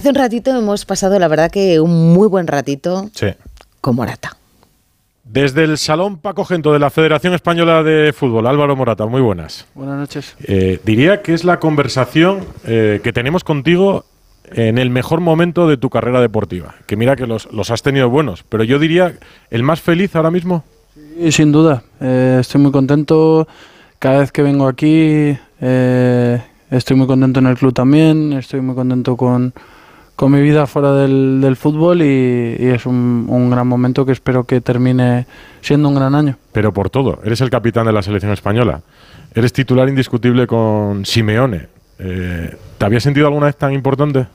Hace un ratito hemos pasado, la verdad que un muy buen ratito Sí. con Morata. Desde el Salón Paco Gento de la Federación Española de Fútbol, Álvaro Morata, muy buenas. Buenas noches. Eh, diría que es la conversación eh, que tenemos contigo en el mejor momento de tu carrera deportiva. Que mira que los, los has tenido buenos, pero yo diría el más feliz ahora mismo. Y sin duda, eh, estoy muy contento. Cada vez que vengo aquí, eh, estoy muy contento en el club también. Estoy muy contento con, con mi vida fuera del, del fútbol y, y es un, un gran momento que espero que termine siendo un gran año. Pero por todo, eres el capitán de la selección española. Eres titular indiscutible con Simeone. Eh, ¿Te habías sentido alguna vez tan importante?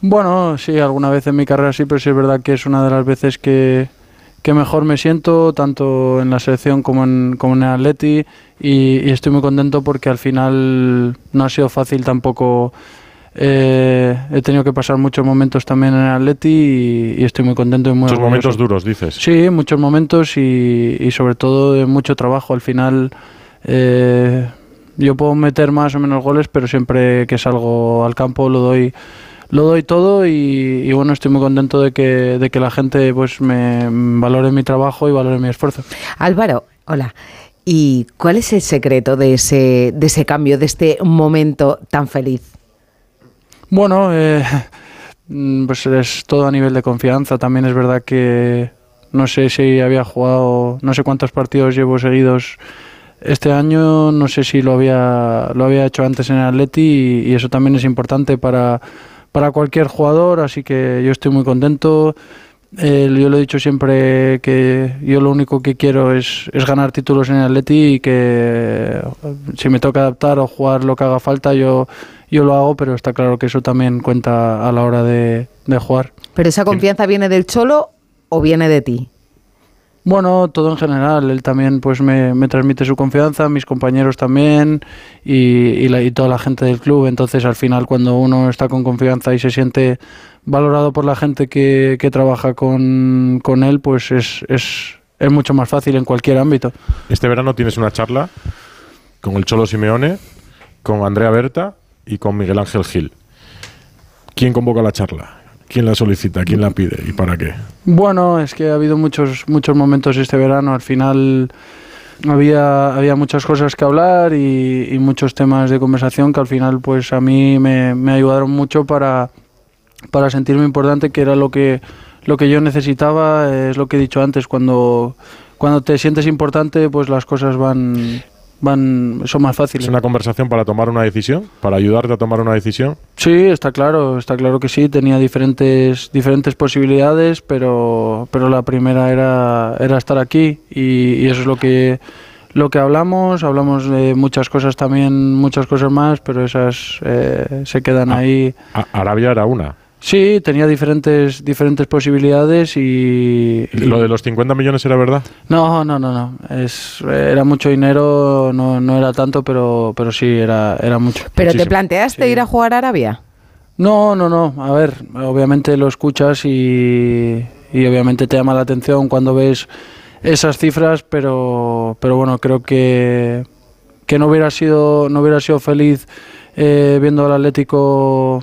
Bueno, sí, alguna vez en mi carrera sí, pero sí es verdad que es una de las veces que, que mejor me siento, tanto en la selección como en, como en el Atleti, y, y estoy muy contento porque al final no ha sido fácil tampoco. Eh, he tenido que pasar muchos momentos también en el Atleti y, y estoy muy contento y muy Muchos orgulloso. momentos duros, dices. Sí, muchos momentos y, y sobre todo de mucho trabajo. Al final eh, yo puedo meter más o menos goles, pero siempre que salgo al campo lo doy lo doy todo y, y bueno, estoy muy contento de que, de que la gente pues me valore mi trabajo y valore mi esfuerzo. Álvaro, hola. ¿Y cuál es el secreto de ese, de ese cambio, de este momento tan feliz? Bueno, eh, mm, pues es todo a nivel de confianza. También es verdad que no sé si había jugado, no sé cuántos partidos llevo seguidos este año, no sé si lo había, lo había hecho antes en el Atleti y, eso también es importante para, para cualquier jugador, así que yo estoy muy contento. Yo lo he dicho siempre que yo lo único que quiero es, es ganar títulos en el Atleti y que si me toca adaptar o jugar lo que haga falta, yo, yo lo hago, pero está claro que eso también cuenta a la hora de, de jugar. ¿Pero esa confianza viene del Cholo o viene de ti? Bueno, todo en general. Él también pues me, me transmite su confianza, mis compañeros también y, y, la- y toda la gente del club. Entonces al final cuando uno está con confianza y se siente valorado por la gente que, que trabaja con, con él, pues es, es, es mucho más fácil en cualquier ámbito. Este verano tienes una charla con el Cholo Simeone, con Andrea Berta y con Miguel Ángel Gil. ¿Quién convoca la charla? ¿Quién la solicita? ¿Quién la pide? ¿Y para qué? Bueno, es que ha habido muchos, muchos momentos este verano. Al final había, había muchas cosas que hablar y, muchos temas de conversación que al final pues a mí me, me ayudaron mucho para, para sentirme importante, que era lo que, lo que yo necesitaba. Es lo que he dicho antes, cuando, cuando te sientes importante pues las cosas van, van son más fáciles. ¿Es una conversación para tomar una decisión? ¿Para ayudarte a tomar una decisión? Sí, está claro, está claro que sí, tenía diferentes, diferentes posibilidades, pero, pero la primera era, era estar aquí y, y eso es lo que, lo que hablamos, hablamos de muchas cosas también, muchas cosas más, pero esas eh, se quedan Ah. ahí. A- Arabia era una. Sí, tenía diferentes, diferentes posibilidades y... y- ¿Lo de los 50 millones era verdad? No, no, no, no, es, era mucho dinero, no, no era tanto, pero, pero sí, era, era mucho. ¿Pero te planteaste Sí. ir a jugar a Arabia? No, no, no. A ver, obviamente lo escuchas y, y obviamente te llama la atención cuando ves esas cifras, pero, pero bueno, creo que, que no hubiera sido, no hubiera sido feliz eh, viendo al Atlético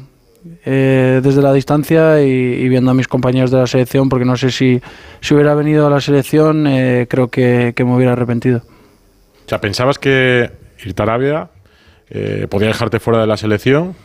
eh, desde la distancia y, y viendo a mis compañeros de la selección, porque no sé si, si hubiera venido a la selección, eh, creo que, que me hubiera arrepentido. O sea, ¿pensabas que irte a Arabia eh, podía dejarte fuera de la selección?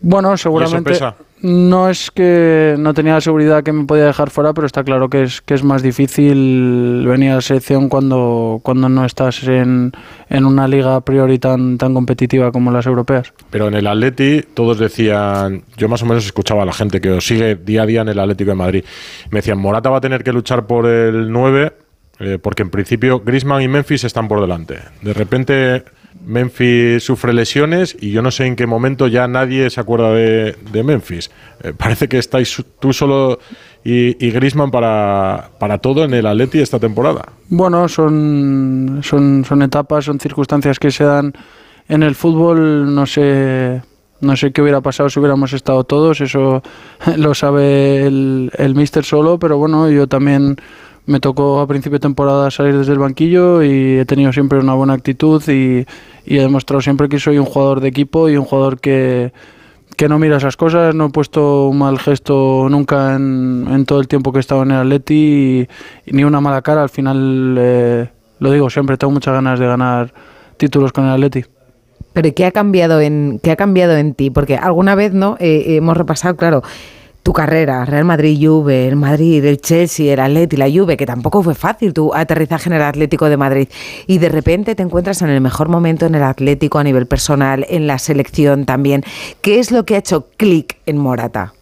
Bueno, seguramente pesa? No es que no tenía la seguridad que me podía dejar fuera, pero está claro que es que es más difícil venir a la selección cuando, cuando no estás en, en una liga a priori tan, tan competitiva como las europeas. Pero en el Atleti todos decían, yo más o menos escuchaba a la gente que os sigue día a día en el Atlético de Madrid. Me decían, Morata va a tener que luchar por el 9 eh, porque en principio Griezmann y Memphis están por delante. De repente Memphis sufre lesiones y yo no sé en qué momento ya nadie se acuerda de, Memphis. Eh, parece que estáis tú solo y, y Griezmann para, para todo en el Atleti esta temporada. Bueno, son, son, son etapas, son circunstancias que se dan en el fútbol. No sé, no sé qué hubiera pasado si hubiéramos estado todos, eso lo sabe el, el míster solo, pero bueno, yo también me tocó a principio de temporada salir desde el banquillo y he tenido siempre una buena actitud y, he demostrado siempre que soy un jugador de equipo y un jugador que, que no mira esas cosas, no he puesto un mal gesto nunca en, todo el tiempo que he estado en el Atleti ni una mala cara. Al final, eh, lo digo siempre, tengo muchas ganas de ganar títulos con el Atleti. Pero ¿qué ha cambiado en, qué ha cambiado en ti? Porque alguna vez no eh, hemos repasado, claro, tu carrera, Real Madrid, Juve, el Madrid, el Chelsea, el Atleti, la Juve, que tampoco fue fácil tu aterrizaje en el Atlético de Madrid. Y de repente te encuentras en el mejor momento en el Atlético a nivel personal, en la selección también. ¿Qué es lo que ha hecho clic en Morata?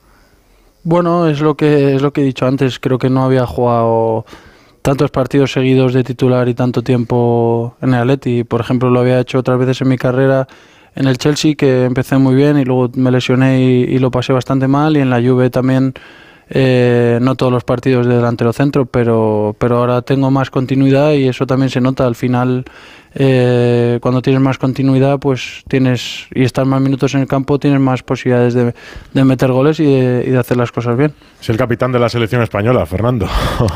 Bueno, es lo que es lo que he dicho antes. Creo que no había jugado tantos partidos seguidos de titular y tanto tiempo en el Atleti. Por ejemplo, lo había hecho otras veces en mi carrera en el Chelsea, que empecé muy bien y luego me lesioné y, lo pasé bastante mal. Y en la Juve también, eh, no todos los partidos de delantero centro, pero, pero ahora tengo más continuidad y eso también se nota. Al final, eh, cuando tienes más continuidad, pues tienes y estás más minutos en el campo, tienes más posibilidades de, de meter goles y de, y de, hacer las cosas bien. Es el capitán de la selección española, Fernando.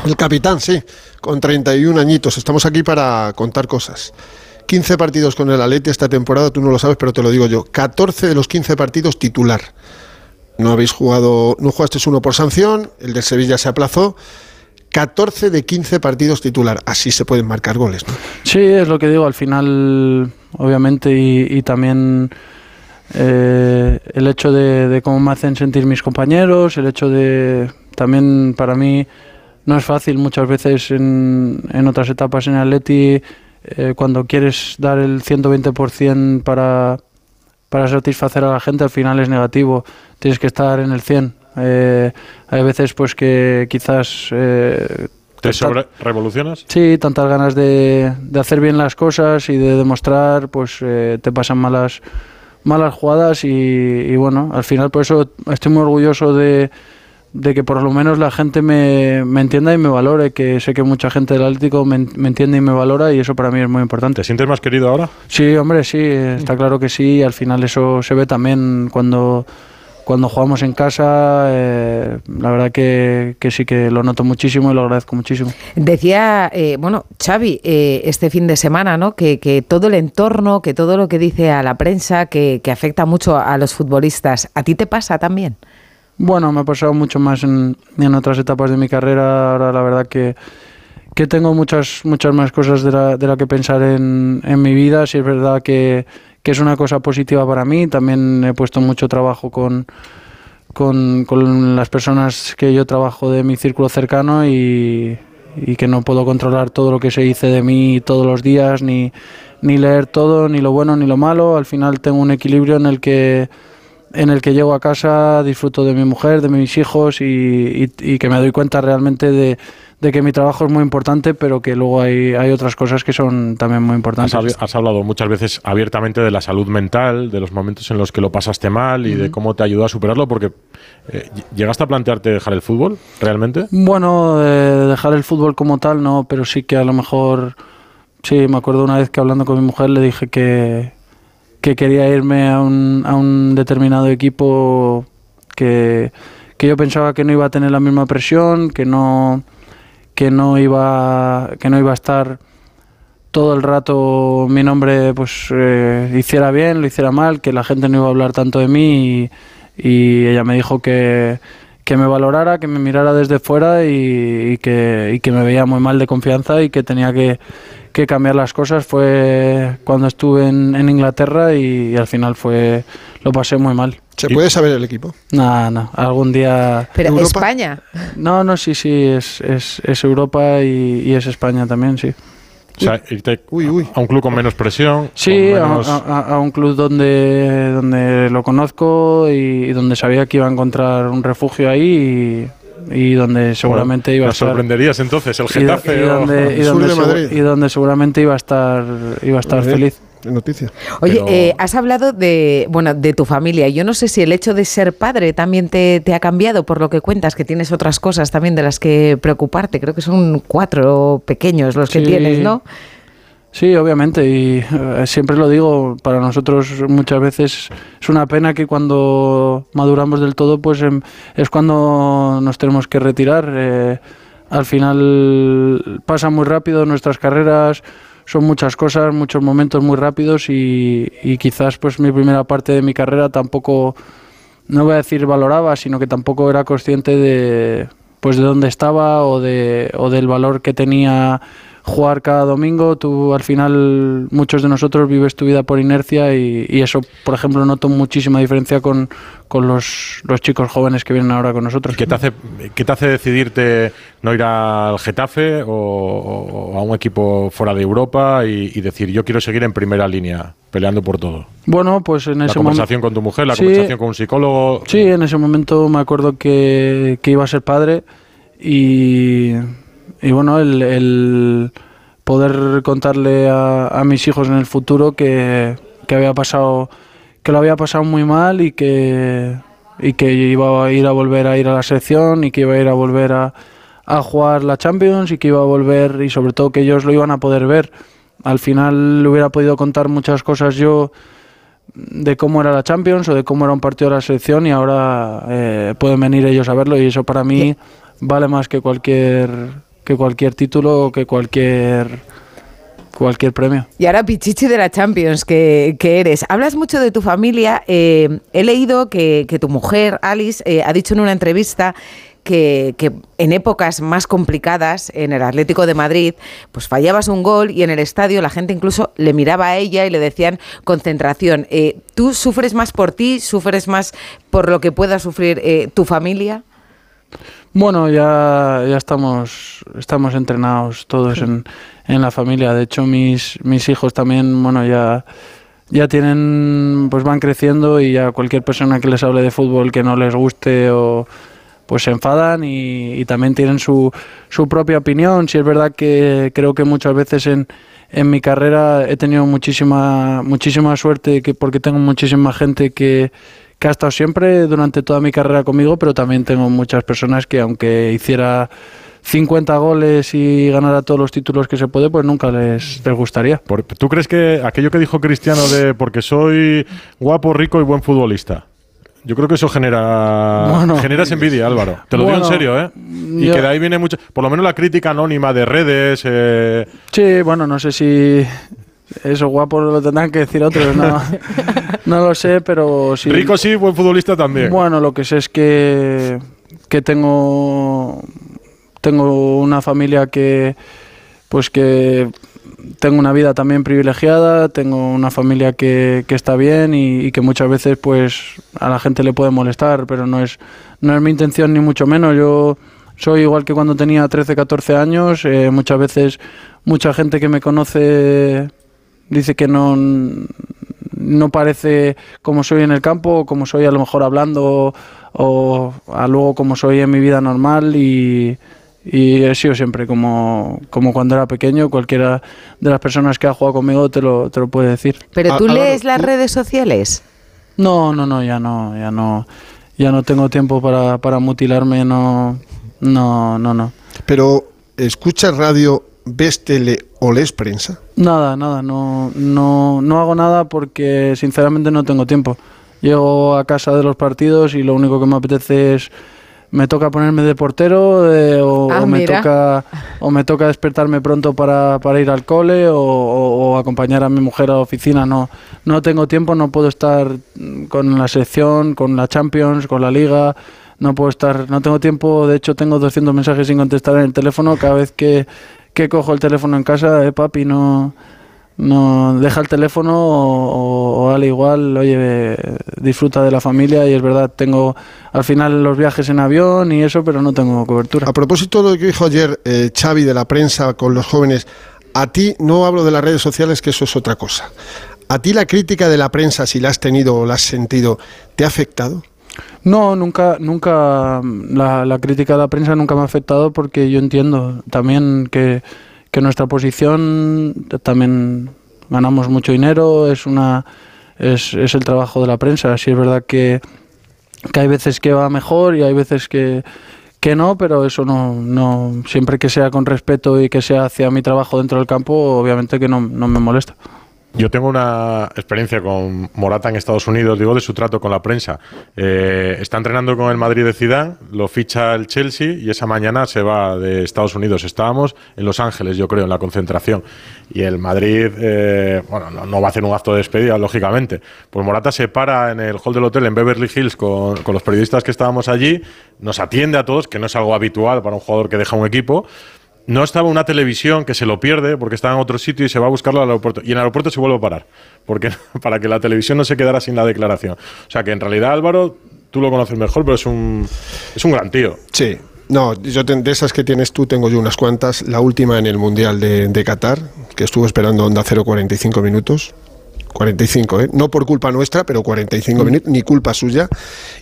El capitán, sí, con 31 añitos. Estamos aquí para contar cosas. 15 partidos con el Atleti esta temporada, tú no lo sabes, pero te lo digo yo. 14 de los 15 partidos titular. No habéis jugado, no jugaste uno por sanción, el de Sevilla se aplazó. 14 de 15 partidos titular. Así se pueden marcar goles, ¿no? Sí, es lo que digo. Al final, obviamente, y, también eh, el hecho de, cómo me hacen sentir mis compañeros, el hecho de también para mí no es fácil muchas veces en, en otras etapas en Atleti eh, cuando quieres dar el 120% para, para satisfacer a la gente, al final es negativo. Tienes que estar en el 100. Eh, hay veces pues que quizás... Eh, ¿Te sobre revolucionas? Sí, tantas ganas de, de, hacer bien las cosas y de demostrar, pues eh, te pasan malas malas jugadas y, y, bueno, al final por eso estoy muy orgulloso de, de que por lo menos la gente me, me, entienda y me valore, que sé que mucha gente del Atlético me, me, entiende y me valora y eso para mí es muy importante. ¿Te sientes más querido ahora? Sí, hombre, sí, está claro que sí, al final eso se ve también cuando, cuando jugamos en casa, eh, la verdad que, que, sí que lo noto muchísimo y lo agradezco muchísimo. Decía, eh, bueno, Xavi, eh, este fin de semana, ¿no? Que, que, todo el entorno, que todo lo que dice a la prensa, que, que afecta mucho a los futbolistas, ¿a ti te pasa también? Bueno, me ha pasado mucho más en, en otras etapas de mi carrera. Ahora la verdad que, que tengo muchas, muchas más cosas de la, de la que pensar en, en mi vida. Si es verdad que, que, es una cosa positiva para mí. También he puesto mucho trabajo con, con, con las personas que yo trabajo de mi círculo cercano y, y, que no puedo controlar todo lo que se dice de mí todos los días, ni, ni leer todo, ni lo bueno ni lo malo. Al final tengo un equilibrio en el que en el que llego a casa, disfruto de mi mujer, de mis hijos y, que me doy cuenta realmente de, que mi trabajo es muy importante, pero que luego hay, hay otras cosas que son también muy importantes. Has, hablado muchas veces abiertamente de la salud mental, de los momentos en los que lo pasaste mal y de cómo te ayudó a superarlo, porque eh, ¿llegaste a plantearte dejar el fútbol realmente? Bueno, dejar el fútbol como tal no, pero sí que a lo mejor, sí, me acuerdo una vez que hablando con mi mujer le dije que que quería irme a un, a un determinado equipo que, que, yo pensaba que no iba a tener la misma presión, que no, que no, iba, que no iba a estar todo el rato mi nombre pues eh, hiciera bien, lo hiciera mal, que la gente no iba a hablar tanto de mí y, ella me dijo que, que me valorara, que me mirara desde fuera y, que, y que me veía muy mal de confianza y que tenía que, que cambiar las cosas fue cuando estuve en, en Inglaterra y, al final fue lo pasé muy mal. ¿Se puede saber el equipo? No, no, algún día... ¿Pero España? No, no, sí, sí, es, es, es Europa y, y, es España también, sí. O sea, irte uy, uy. a un club con menos presión. Sí, a, a, a, un club donde, donde lo conozco y, y donde sabía que iba a encontrar un refugio ahí y donde seguramente iba a estar. sorprenderías entonces el Getafe y, y, donde, y, donde, y donde, seguramente iba a estar iba a estar feliz. Noticia. Oye, Pero... eh, has hablado de bueno de tu familia. Yo no sé si el hecho de ser padre también te, te, ha cambiado por lo que cuentas, que tienes otras cosas también de las que preocuparte. Creo que son cuatro pequeños los que sí. tienes, ¿no? Sí, obviamente, y eh, siempre lo digo, para nosotros muchas veces es una pena que cuando maduramos del todo, pues eh, es cuando nos tenemos que retirar. Eh, al final pasa muy rápido nuestras carreras, son muchas cosas, muchos momentos muy rápidos y, y, quizás pues mi primera parte de mi carrera tampoco no voy a decir valoraba, sino que tampoco era consciente de pues de dónde estaba o de o del valor que tenía jugar cada domingo. Tú al final, muchos de nosotros vives tu vida por inercia y, eso, por ejemplo, noto muchísima diferencia con, con los, los, chicos jóvenes que vienen ahora con nosotros. ¿Qué te hace, qué te hace decidirte no ir al Getafe o, a un equipo fuera de Europa y, decir yo quiero seguir en primera línea? peleando por todo. Bueno, pues en ese La conversación con tu mujer, la conversación con un psicólogo. Sí, en ese momento me acuerdo que, que iba a ser padre y y bueno, el, poder contarle a, mis hijos en el futuro que, había pasado, que lo había pasado muy mal y que, y que iba a ir a volver a ir a la selección y que iba a ir a volver a, a jugar la Champions y que iba a volver y sobre todo que ellos lo iban a poder ver. Al final le hubiera podido contar muchas cosas yo de cómo era la Champions o de cómo era un partido de la selección y ahora eh, pueden venir ellos a verlo y eso para mí vale más que cualquier que cualquier título o que cualquier cualquier premio. Y ahora Pichichi de la Champions, que, eres. Hablas mucho de tu familia. Eh, he leído que, tu mujer, Alice, eh, ha dicho en una entrevista que, que, en épocas más complicadas en el Atlético de Madrid, pues fallabas un gol y en el estadio la gente incluso le miraba a ella y le decían concentración. Eh, ¿Tú sufres más por ti? ¿Sufres más por lo que pueda sufrir tu familia? Bueno, ya, ya estamos, estamos entrenados todos en, en, la familia. De hecho, mis, mis hijos también, bueno, ya, ya tienen, pues van creciendo y ya cualquier persona que les hable de fútbol que no les guste o pues se enfadan y, y también tienen su, su propia opinión. Si es verdad que creo que muchas veces en, en mi carrera he tenido muchísima, muchísima suerte que, porque tengo muchísima gente que que ha estado siempre durante toda mi carrera conmigo, pero también tengo muchas personas que aunque hiciera 50 goles y ganara todos los títulos que se puede, pues nunca les, les gustaría. ¿Tú crees que aquello que dijo Cristiano de porque soy guapo, rico y buen futbolista? Yo creo que eso genera generas envidia, Álvaro. Te lo digo en serio, ¿eh? Y que de ahí viene mucho, por lo menos la crítica anónima de redes. Eh. Sí, bueno, no sé si eso guapo lo tendrán que decir otros, no, no lo sé, pero sí. Rico sí, buen futbolista también. Bueno, lo que sé es que, que tengo, tengo una familia que, pues que tengo una vida también privilegiada, tengo una familia que, que está bien y, que muchas veces pues a la gente le puede molestar, pero no es, no es mi intención ni mucho menos. Yo soy igual que cuando tenía 13, 14 años, eh, muchas veces mucha gente que me conoce dice que no, no parece como soy en el campo, como soy a lo mejor hablando o a luego como soy en mi vida normal y, y he sido siempre como, como cuando era pequeño, cualquiera de las personas que ha jugado conmigo te lo, te lo puede decir. ¿Pero tú lees las redes sociales? No, no, no, ya no, ya no, ya no tengo tiempo para, para mutilarme, no, no, no, no. Pero escuchas radio ¿Ves tele o lees prensa? Nada, nada, no, no, no hago nada porque sinceramente no tengo tiempo. Llego a casa de los partidos y lo único que me apetece es me toca ponerme de portero eh, o, ah, me toca o me toca despertarme pronto para, para ir al cole o, acompañar a mi mujer a la oficina no no tengo tiempo no puedo estar con la sección con la Champions con la Liga no puedo estar no tengo tiempo de hecho tengo 200 mensajes sin contestar en el teléfono cada vez que que cojo el teléfono en casa, eh, papi, no, no deja el teléfono o, al igual, oye, disfruta de la familia y es verdad, tengo al final los viajes en avión y eso, pero no tengo cobertura. A propósito de lo que dijo ayer eh, Xavi de la prensa con los jóvenes, a ti no hablo de las redes sociales, que eso es otra cosa. ¿A ti la crítica de la prensa, si la has tenido o la has sentido, te ha afectado? No, nunca, nunca, la, crítica de la prensa nunca me ha afectado porque yo entiendo también que, que nuestra posición también ganamos mucho dinero, es una es, es el trabajo de la prensa. Sí es verdad que, que hay veces que va mejor y hay veces que, que no, pero eso no, no, siempre que sea con respeto y que sea hacia mi trabajo dentro del campo, obviamente que no, no me molesta. Yo tengo una experiencia con Morata en Estados Unidos, digo de su trato con la prensa. Eh, está entrenando con el Madrid de Zidane, lo ficha el Chelsea y esa mañana se va de Estados Unidos. Estábamos en Los Ángeles, yo creo, en la concentración. Y el Madrid, eh, bueno, no, va a hacer un acto de despedida, lógicamente. Pues Morata se para en el hall del hotel en Beverly Hills con, con los periodistas que estábamos allí, nos atiende a todos, que no es algo habitual para un jugador que deja un equipo no estaba una televisión que se lo pierde porque estaba en otro sitio y se va a buscarlo al aeropuerto. Y en el aeropuerto se vuelve a parar, porque, para que la televisión no se quedara sin la declaración. O sea que en realidad Álvaro, tú lo conoces mejor, pero es un, es un gran tío. Sí. No, yo de esas que tienes tú tengo yo unas cuantas. La última en el Mundial de, de Qatar, que estuvo esperando Onda 045 minutos. 45, ¿eh? no por culpa nuestra, pero 45 mm. minutos, ni culpa suya.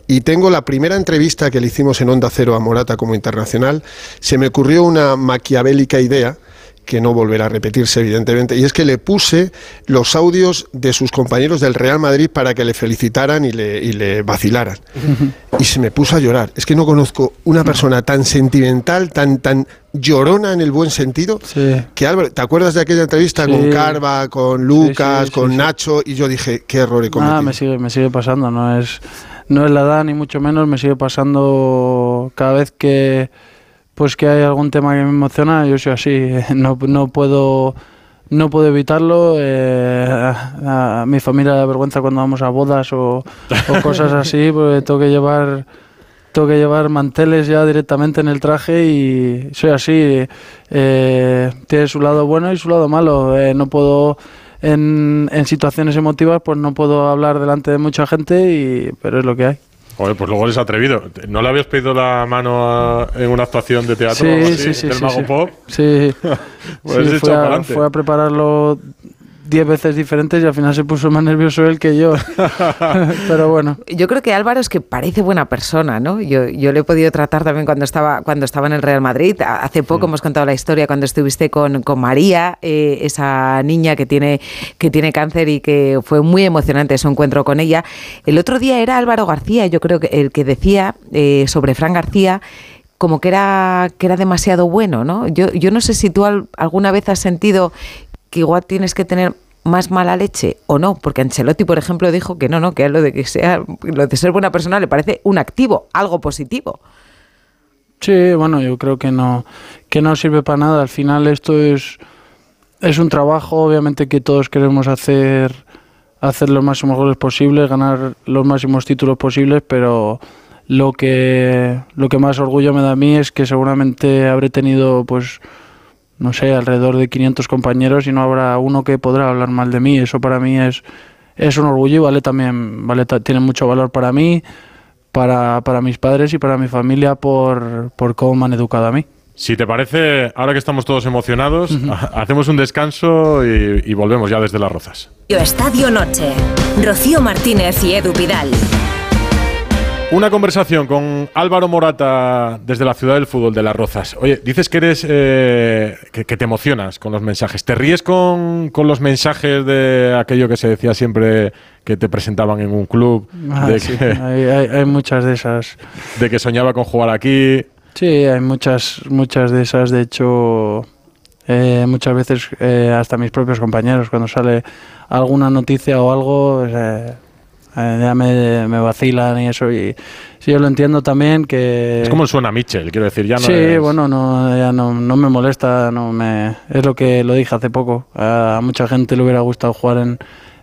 Y tengo la primera entrevista que le hicimos en Onda Cero a Morata como internacional. Se me ocurrió una maquiavélica idea que no volverá a repetirse, evidentemente, y es que le puse los audios de sus compañeros del Real Madrid para que le felicitaran y le, y le vacilaran. Y se me puso a llorar. Es que no conozco una persona tan sentimental, tan, tan llorona en el buen sentido, que Álvaro, ¿te acuerdas de aquella entrevista con Carva, con Lucas, con Nacho? Y yo dije, qué error he cometido. Ah, me sigue, me sigue pasando, no es, no es la edad ni mucho menos, me sigue pasando cada vez que pues que hay algún tema que me emociona, yo soy así, no, no puedo no puedo evitarlo. Eh, a, mi familia da vergüenza cuando vamos a bodas o, cosas así, porque tengo que llevar tengo que llevar manteles ya directamente en el traje y soy así. Eh, tiene su lado bueno y su lado malo. Eh, no puedo en, en situaciones emotivas, pues no puedo hablar delante de mucha gente, y, pero es lo que hay. Joder, pues luego eres atrevido. ¿No le habías pedido la mano en una actuación de teatro sí, sí, sí, del Mago Pop? Sí, pues fue, a, fue a prepararlo 10 veces diferentes y al final se puso más nervioso él que yo. Pero bueno. Yo creo que Álvaro es que parece buena persona, ¿no? Yo, yo le he podido tratar también cuando estaba, cuando estaba en el Real Madrid. Hace poco hemos contado la historia cuando estuviste con, con María, eh, esa niña que tiene, que tiene cáncer y que fue muy emocionante su encuentro con ella. El otro día era Álvaro García, yo creo que el que decía eh, sobre Fran García como que era, que era demasiado bueno, ¿no? Yo, yo no sé si tú alguna vez has sentido que igual tienes que tener más mala leche o no, porque Ancelotti, por ejemplo, dijo que no, no, que lo de que sea, lo de ser buena persona le parece un activo, algo positivo. Sí, bueno, yo creo que no, que no sirve para nada. Al final esto es, es un trabajo, obviamente que todos queremos hacer, hacer los máximos goles posibles, ganar los máximos títulos posibles, pero lo que, lo que más orgullo me da a mí es que seguramente habré tenido pues no sé, alrededor de 500 compañeros y no habrá uno que podrá hablar mal de mí. Eso para mí es, es un orgullo y vale también, vale, tiene mucho valor para mí, para, para mis padres y para mi familia por, por cómo me han educado a mí. Si te parece, ahora que estamos todos emocionados, hacemos un descanso y, y volvemos ya desde Las Rozas. Estadio Noche. Rocío Martínez y Edu Vidal. Una conversación con Álvaro Morata desde la ciudad del fútbol de Las Rozas. Oye, dices que eres eh, que, te emocionas con los mensajes. ¿Te ríes con, los mensajes de aquello que se decía siempre que te presentaban en un club? Ah, hay, muchas de esas. De que soñaba con jugar aquí. Sí, hay muchas, muchas de esas. De hecho, eh, muchas veces eh, hasta mis propios compañeros, cuando sale alguna noticia o algo ya me, me, vacilan y eso. Y sí, yo lo entiendo también que... Es como suena Mitchell, quiero decir, ya no Sí, bueno, no, ya no, no, me molesta, no me, es lo que lo dije hace poco. A mucha gente le hubiera gustado jugar en,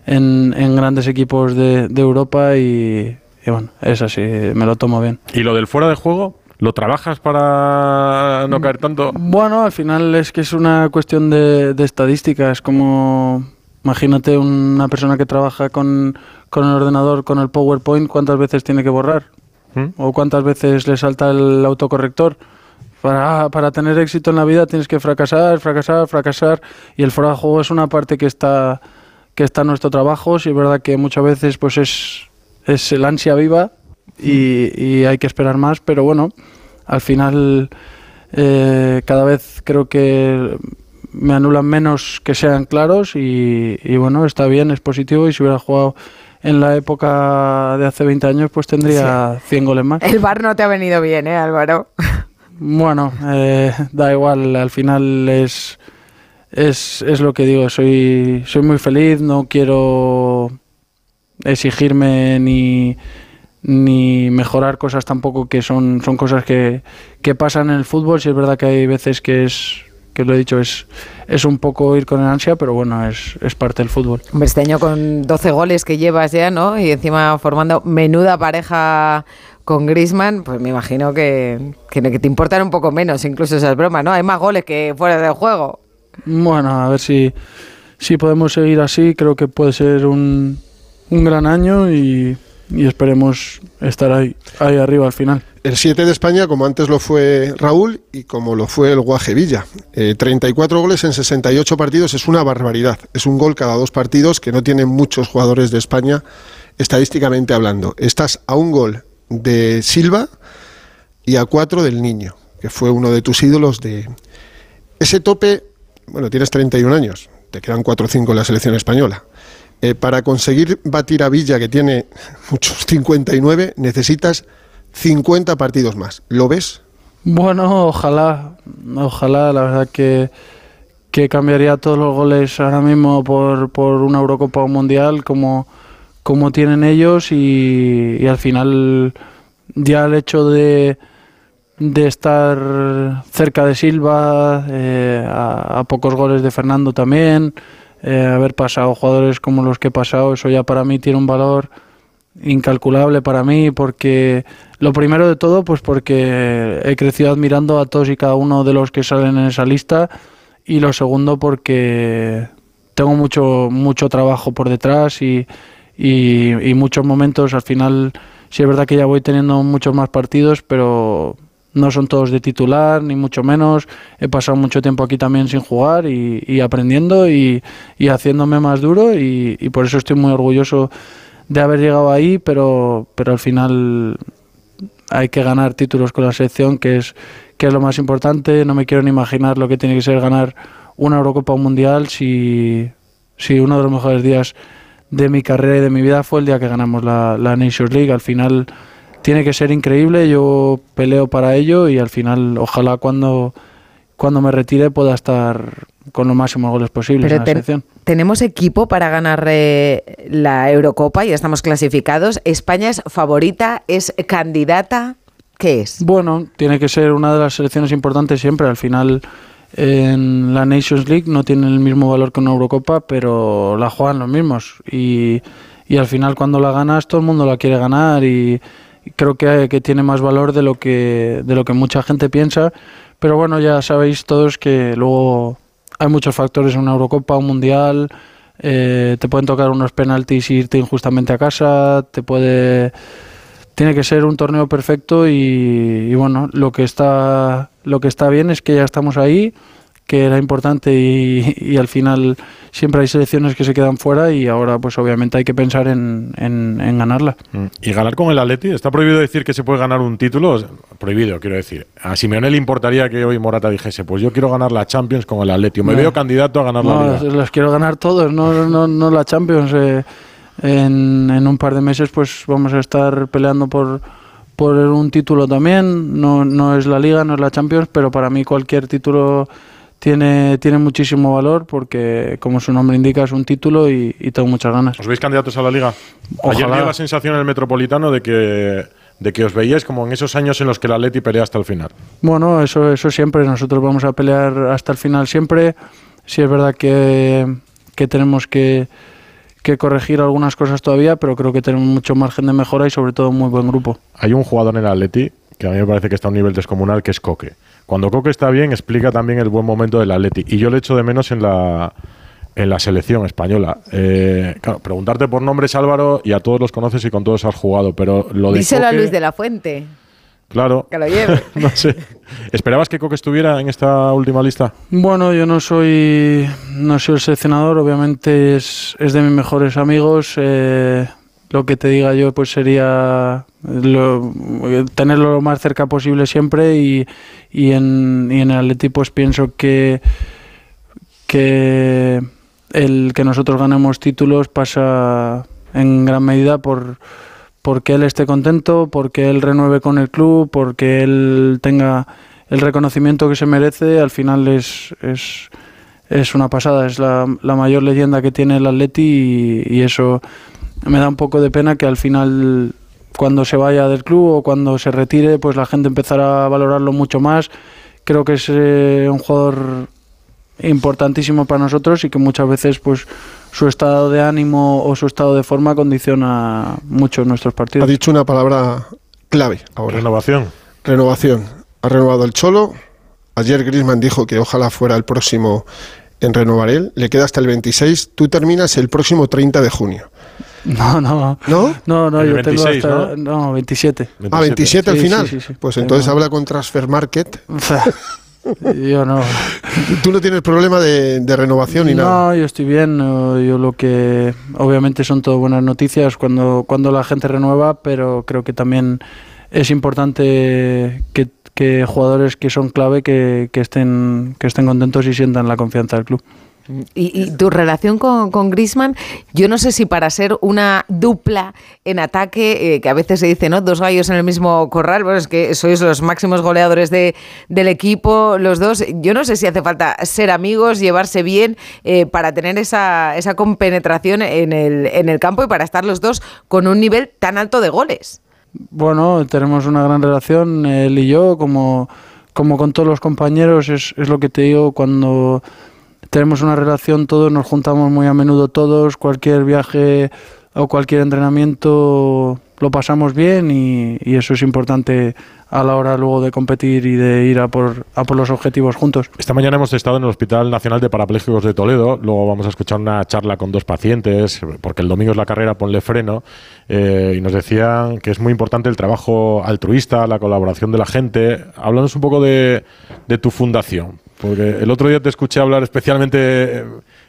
en, en grandes equipos de, de Europa y, y, bueno, es así, me lo tomo bien. ¿Y lo del fuera de juego? ¿Lo trabajas para no caer tanto? Bueno, al final es que es una cuestión de, de estadística, es como Imagínate una persona que trabaja con, con, el ordenador, con el PowerPoint, ¿cuántas veces tiene que borrar? ¿Mm? ¿O cuántas veces le salta el autocorrector? Para, para, tener éxito en la vida tienes que fracasar, fracasar, fracasar. Y el fuera de juego es una parte que está, que está en nuestro trabajo. Sí, es verdad que muchas veces pues es, es el ansia viva y, y hay que esperar más, pero bueno, al final eh, cada vez creo que me anulan menos que sean claros y, bueno, está bien, es positivo y si hubiera jugado en la época de hace 20 años pues tendría 100 goles más. El bar no te ha venido bien, ¿eh, Álvaro? Bueno, eh, da igual, al final es, es, es lo que digo, soy, soy muy feliz, no quiero exigirme ni, ni mejorar cosas tampoco que son, son cosas que, que pasan en el fútbol. Si es verdad que hay veces que es que lo he dicho, es, es un poco ir con el ansia, pero bueno, es, es parte del fútbol. Este año con 12 goles que llevas ya, ¿no? Y encima formando menuda pareja con Grisman, pues me imagino que, que, que te importan un poco menos incluso esas bromas, ¿no? Hay más goles que fuera del juego. Bueno, a ver si, si podemos seguir así, creo que puede ser un, un gran año y, y esperemos estar ahí, ahí arriba al final. El 7 de España, como antes lo fue Raúl y como lo fue el Guaje Villa. Eh, 34 goles en 68 partidos es una barbaridad. Es un gol cada dos partidos que no tienen muchos jugadores de España estadísticamente hablando. Estás a un gol de Silva y a cuatro del Niño, que fue uno de tus ídolos de... Ese tope, bueno, tienes 31 años, te quedan 4 o 5 en la selección española. Eh, para conseguir batir a Villa, que tiene muchos 59, necesitas 50 partidos más. ¿Lo ves? Bueno, ojalá, ojalá, la verdad que, que cambiaría todos los goles ahora mismo por, por una Eurocopa o un Mundial como, como tienen ellos y, y al final ya el hecho de, de estar cerca de Silva, eh, a, pocos goles de Fernando también, eh, haber pasado jugadores como los que he pasado, eso ya para mí tiene un valor incalculable para mí porque lo primero de todo pues porque he crecido admirando a todos y cada uno de los que salen en esa lista y lo segundo porque tengo mucho mucho trabajo por detrás y, y, muchos momentos al final sí es verdad que ya voy teniendo muchos más partidos pero no son todos de titular, ni mucho menos. He pasado mucho tiempo aquí también sin jugar y, aprendiendo y, haciéndome más duro y, por eso estoy muy orgulloso de haber llegado ahí, pero, pero al final hay que ganar títulos con la selección, que es, que es lo más importante. No me quiero ni imaginar lo que tiene que ser ganar una Eurocopa un Mundial si, si uno de los mejores días de mi carrera y de mi vida fue el día que ganamos la, la Nations League. Al final tiene que ser increíble, yo peleo para ello y al final ojalá cuando, cuando me retire pueda estar con los máximos goles posibles Pero en la ten, selección. ¿Tenemos equipo para ganar eh, la Eurocopa? Ya estamos clasificados. ¿España es favorita? ¿Es candidata? ¿Qué es? Bueno, tiene que ser una de las selecciones importantes siempre. Al final en la Nations League no tiene el mismo valor que una Eurocopa, pero la juegan los mismos. Y, y al final cuando la ganas todo el mundo la quiere ganar y creo que, que, tiene más valor de lo que de lo que mucha gente piensa. Pero bueno ya sabéis todos que luego hay muchos factores en una Eurocopa un mundial eh, te pueden tocar unos penaltis y irte injustamente a casa te puede tiene que ser un torneo perfecto y, y bueno lo que está lo que está bien es que ya estamos ahí que era importante y, y, al final siempre hay selecciones que se quedan fuera y ahora pues obviamente hay que pensar en, en, en, ganarla. ¿Y ganar con el Atleti? ¿Está prohibido decir que se puede ganar un título? Prohibido, quiero decir. A Simeone le importaría que hoy Morata dijese, pues yo quiero ganar la Champions con el Atleti, me no. veo candidato a ganar no, la Liga. Los quiero ganar todos, no, no, no la Champions. Eh, en, en un par de meses pues vamos a estar peleando por por un título también, no, no es la Liga, no es la Champions, pero para mí cualquier título tiene, tiene muchísimo valor porque, como su nombre indica, es un título y, y tengo muchas ganas. ¿Os veis candidatos a la Liga? Ojalá. Ayer dio la sensación en el Metropolitano de que, de que os veíais como en esos años en los que el Atleti pelea hasta el final. Bueno, eso, eso siempre. Nosotros vamos a pelear hasta el final siempre. Sí es verdad que, que tenemos que, que corregir algunas cosas todavía, pero creo que tenemos mucho margen de mejora y sobre todo un muy buen grupo. Hay un jugador en el Atleti que a mí me parece que está a un nivel descomunal, que es Coque. Cuando Coque está bien, explica también el buen momento del Atleti. Y yo le echo de menos en la, en la selección española. Eh, claro, preguntarte por nombres, Álvaro, y a todos los conoces y con todos has jugado, pero lo de Díselo Coque, a Luis de la Fuente. Claro. Que lo lleve. no sé. ¿Esperabas que Coque estuviera en esta última lista? Bueno, yo no soy, no soy el seleccionador, obviamente es, es de mis mejores amigos. Eh, lo que te diga yo pues sería lo, tenerlo lo más cerca posible siempre y, y, en, y en el Atleti pues pienso que que el que nosotros ganemos títulos pasa en gran medida por porque él esté contento, porque él renueve con el club, porque él tenga el reconocimiento que se merece, al final es, es, es una pasada, es la, mayor leyenda que tiene el Atleti y eso me da un poco de pena que al final cuando se vaya del club o cuando se retire, pues la gente empezará a valorarlo mucho más. Creo que es eh, un jugador importantísimo para nosotros y que muchas veces pues su estado de ánimo o su estado de forma condiciona mucho nuestros Ha partidos. dicho una palabra clave ahora. Renovación. Renovación. Ha renovado el Cholo. Ayer Griezmann dijo que ojalá fuera el próximo en renovar él. Le queda hasta el 26. Tú terminas el próximo 30 de junio. No, no. ¿No? No, no, yo 26, tengo hasta no, 27. Ah, 27 al Sí, final. sí, sí, sí. Pues Tengo- entonces habla con Transfer Market. yo no. Tú no tienes problema de, de renovación ni nada. No, yo estoy bien. Yo lo que obviamente son todo buenas noticias cuando cuando la gente renueva, pero creo que también es importante que, que jugadores que son clave que, que estén que estén contentos y sientan la confianza del club. Y, y tu relación con, con Griezmann, yo no sé si para ser una dupla en ataque, eh, que a veces se dice, ¿no? Dos gallos en el mismo corral, bueno, es que sois los máximos goleadores de, del equipo, los dos. Yo no sé si hace falta ser amigos, llevarse bien, eh, para tener esa, esa compenetración en el, en el campo y para estar los dos con un nivel tan alto de goles. Bueno, tenemos una gran relación, él y yo, como, como con todos los compañeros, es, es lo que te digo, cuando tenemos una relación todos, nos juntamos muy a menudo todos, cualquier viaje o cualquier entrenamiento lo pasamos bien y, eso es importante a la hora luego de competir y de ir a por, a por los objetivos juntos. Esta mañana hemos estado en el Hospital Nacional de Parapléjicos de Toledo. Luego vamos a escuchar una charla con dos pacientes, porque el domingo es la carrera Ponle Freno. eh, y nos decían que es muy importante el trabajo altruista, la colaboración de la gente. Háblanos un poco de tu fundación. Porque el otro día te escuché hablar especialmente eh,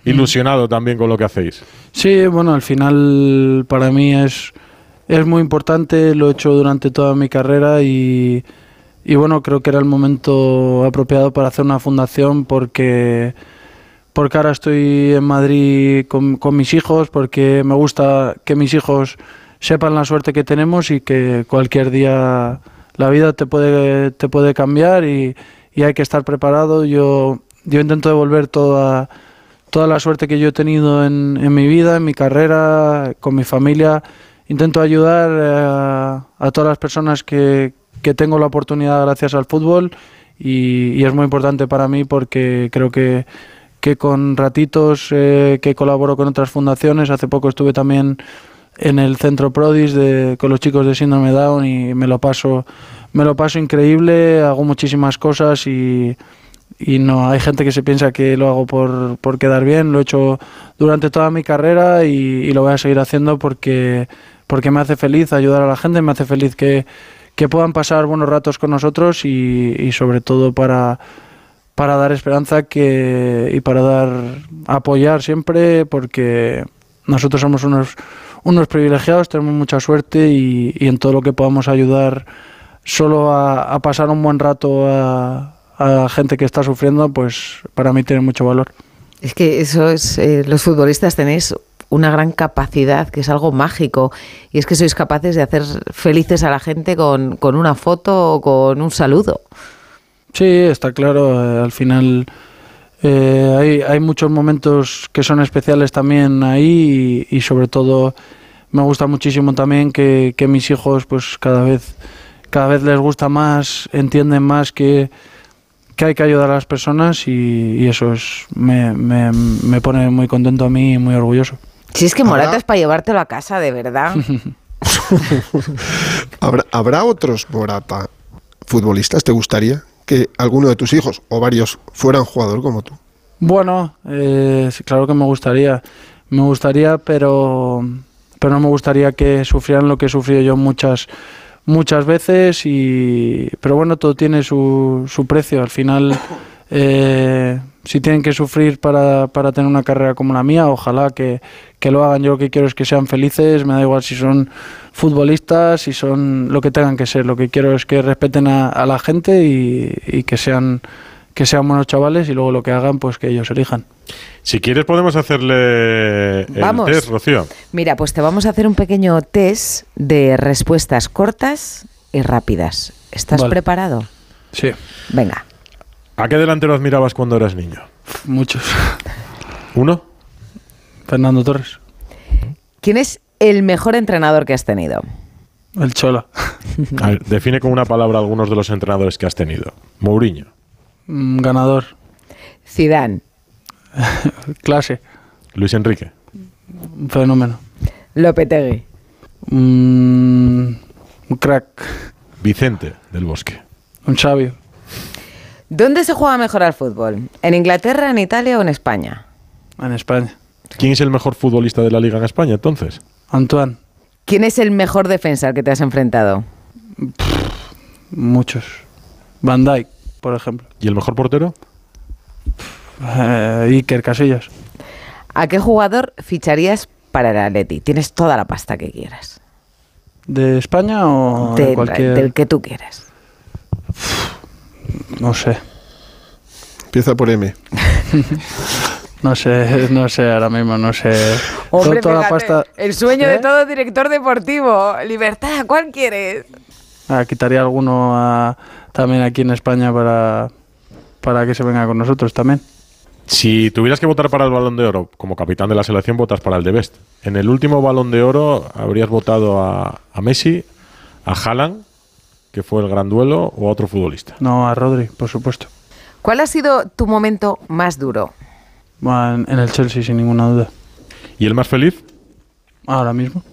ilusionado también con lo que hacéis. Sí, bueno, al final para mí es, es muy importante, lo he hecho durante toda mi carrera y, y bueno, creo que era el momento apropiado para hacer una fundación porque, porque ahora estoy en Madrid con, con mis hijos, porque me gusta que mis hijos sepan la suerte que tenemos y que cualquier día la vida te puede, te puede cambiar y, y hay que estar preparado. Yo, yo intento devolver toda toda la suerte que yo he tenido en, en mi vida, en mi carrera, con mi familia. Intento ayudar eh, a, a todas las personas que, que tengo la oportunidad gracias al fútbol y, y es muy importante para mí porque creo que, que con ratitos eh, que colaboro con otras fundaciones, hace poco estuve también en el centro Prodis de, con los chicos de síndrome Down y me lo paso me lo paso increíble, hago muchísimas cosas y, y no hay gente que se piensa que lo hago por, por quedar bien, lo he hecho durante toda mi carrera y, lo voy a seguir haciendo porque, porque me hace feliz ayudar a la gente, me hace feliz que, que puedan pasar buenos ratos con nosotros y, y sobre todo para, para dar esperanza que, y para dar apoyar siempre porque nosotros somos unos, unos privilegiados, tenemos mucha suerte y, y en todo lo que podamos ayudar solo a, a pasar un buen rato a, a gente que está sufriendo, pues para mí tiene mucho valor. Es que eso es, eh, los futbolistas tenéis una gran capacidad, que es algo mágico, y es que sois capaces de hacer felices a la gente con, con una foto o con un saludo. Sí, está claro, eh, al final eh, hay, hay muchos momentos que son especiales también ahí y, y sobre todo me gusta muchísimo también que, que mis hijos pues cada vez, cada vez les gusta más, entienden más que, que hay que ayudar a las personas y, y eso es, me, me, me pone muy contento a mí y muy orgulloso. Si es que Morata es para llevártelo a casa, de verdad. ¿Habrá, habrá otros Morata futbolistas? ¿Te gustaría que alguno de tus hijos o varios fueran jugador como tú? Bueno, eh, claro que me gustaría. Me gustaría, pero, pero no me gustaría que sufrieran lo que he sufrido yo muchas, muchas veces. Y, pero bueno, todo tiene su, su precio. Al final, eh, si tienen que sufrir para, para tener una carrera como la mía, ojalá que, que lo hagan. Yo lo que quiero es que sean felices. Me da igual si son futbolistas, si son lo que tengan que ser. Lo que quiero es que respeten a, a la gente y, y que sean que sean buenos chavales y luego lo que hagan, pues que ellos elijan. Si quieres podemos hacerle el Vamos. test, Rocío. Mira, pues te vamos a hacer un pequeño test de respuestas cortas y rápidas. ¿Estás Vale. preparado? Sí. Venga. ¿A qué delantero admirabas cuando eras niño? Muchos. ¿Uno? Fernando Torres. ¿Quién es el mejor entrenador que has tenido? El Cholo. A ver, define con una palabra algunos de los entrenadores que has tenido. Mourinho. Mm, Ganador. Zidane, Clase. Luis Enrique. Un fenómeno. Lopetegui, Mm, un crack. Vicente del Bosque. Un sabio. ¿Dónde se juega mejor al fútbol? ¿En Inglaterra, en Italia o en España? En España. ¿Quién es el mejor futbolista de la liga en España entonces? Antoine. ¿Quién es el mejor defensa al que te has enfrentado? Muchos. Van Dyke, por ejemplo. ¿Y el mejor portero? Eh, Iker Casillas. ¿A qué jugador ficharías para el Atleti? Tienes toda la pasta que quieras. ¿De España o de, De- cualquier...? Del que tú quieras. No sé. Empieza por M. No sé, no sé ahora mismo, no sé. Hombre, Toda la fíjate, pasta... el sueño de ¿Eh? todo director deportivo. Libertad, ¿cuál quieres? Ah, quitaría alguno a- también aquí en España para, para que se venga con nosotros también. Si tuvieras que votar para el Balón de Oro como capitán de la selección, votas para el de Best. En el último Balón de Oro habrías votado a, a Messi, a Haaland, que fue el gran duelo, o a otro futbolista. No, a Rodri, por supuesto. ¿Cuál ha sido tu momento más duro? En, el Chelsea, sin ninguna duda. ¿Y el más feliz? Ahora mismo.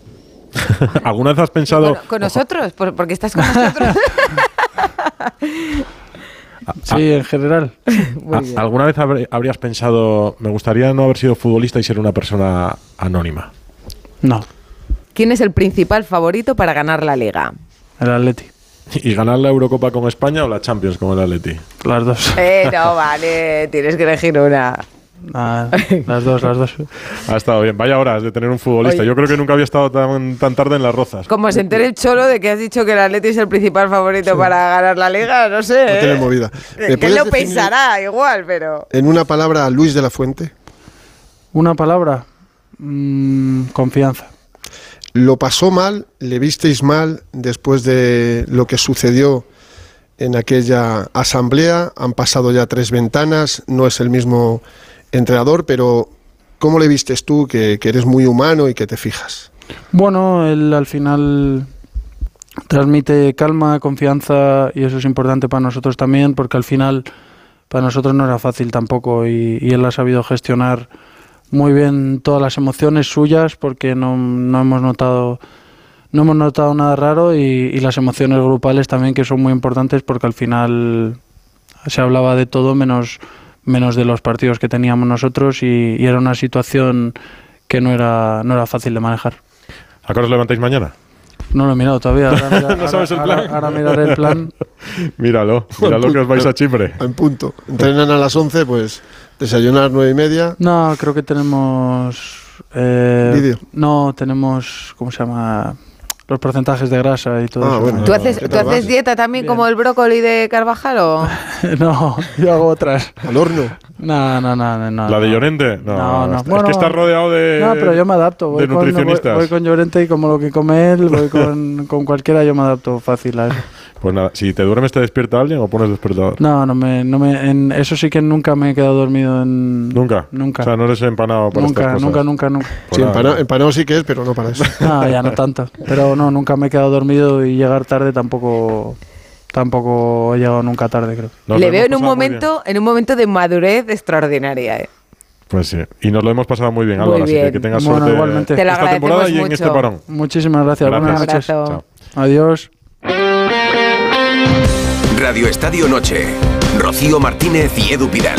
¿Alguna vez has pensado... Bueno, ¿Con nosotros? ¿Por- ¿Porque estás con nosotros? Sí, en general. Muy a- bien. ¿Alguna vez habrías pensado, me gustaría no haber sido futbolista y ser una persona anónima? No, ¿Quién es el principal favorito para ganar la liga? el Atleti. ¿Y ganar la Eurocopa con España o la Champions con el Atleti? Las dos. Eh, no, vale, tienes que elegir una. Ah, las dos, las dos. Ha estado bien. Vaya horas de tener un futbolista. Oye. Yo creo que nunca había estado tan, tan tarde en las rozas. Como se entere el cholo de que has dicho que el Atleti es el principal favorito para ganar la liga, no sé. No ¿eh? tiene movida. ¿Me Que él puedes lo pensará igual, pero... En una palabra, Luis de la Fuente. Una palabra. Mm, confianza. ¿Lo pasó mal? ¿Le visteis mal después de lo que sucedió en aquella asamblea? Han pasado ya tres ventanas, no es el mismo entrenador, pero ¿cómo le vistes tú que, eres muy humano y que te fijas? Bueno, él al final transmite calma, confianza y eso es importante para nosotros también porque al final para nosotros no era fácil tampoco y, él ha sabido gestionar muy bien todas las emociones suyas porque no, no hemos notado no hemos notado nada raro y las emociones grupales también que son muy importantes porque al final se hablaba de todo menos menos de los partidos que teníamos nosotros y, y era una situación que no era no era fácil de manejar. ¿A qué os levantáis mañana? No lo he mirado todavía. Ahora, mira- ¿No sabes el ahora- plan? ahora miraré el plan. Míralo, míralo que os vais a Chipre. En punto. Entrenan a las 11, pues desayunar nueve y media. No, creo que tenemos. eh, Vídeo. No, tenemos. ¿Cómo se llama? Los porcentajes de grasa y todo Ah, eso. bueno. ¿Tú haces, ¿Qué ¿tú haces dieta también Bien. como el brócoli de Carvajal o...? no, yo hago otras. Al horno. No, no, no, no. no ¿La de no. Llorente? No, no. Es Bueno, que estás rodeado de. No, pero yo me adapto. Voy de con, voy, nutricionistas. voy con Llorente y como lo que come él, voy con, con cualquiera, yo me adapto fácil a eso. Pues nada, si te duermes, ¿te despierta alguien o pones despertador? No, no me, no me, en eso sí que nunca me he quedado dormido en. Nunca. Nunca. O sea, no eres empanado para nunca, estas cosas. nunca, nunca, nunca. Pues Sí, nada, empanado, empanado sí que es, pero no para eso. No, ya no tanto. Pero no, nunca me he quedado dormido y llegar tarde tampoco tampoco he llegado nunca tarde, creo. nos Le veo en un muy momento, en un momento de madurez extraordinaria. ¿eh? Pues sí. Y nos lo hemos pasado muy bien, Muy Álvaro. Así bien. que que tengas Bueno, suerte igualmente. Te lo esta temporada y en este parón. Muchísimas gracias. Gracias. Buenas Un noches. Chao. Adiós. Radio Estadio Noche. Rocío Martínez y Edu Pidal.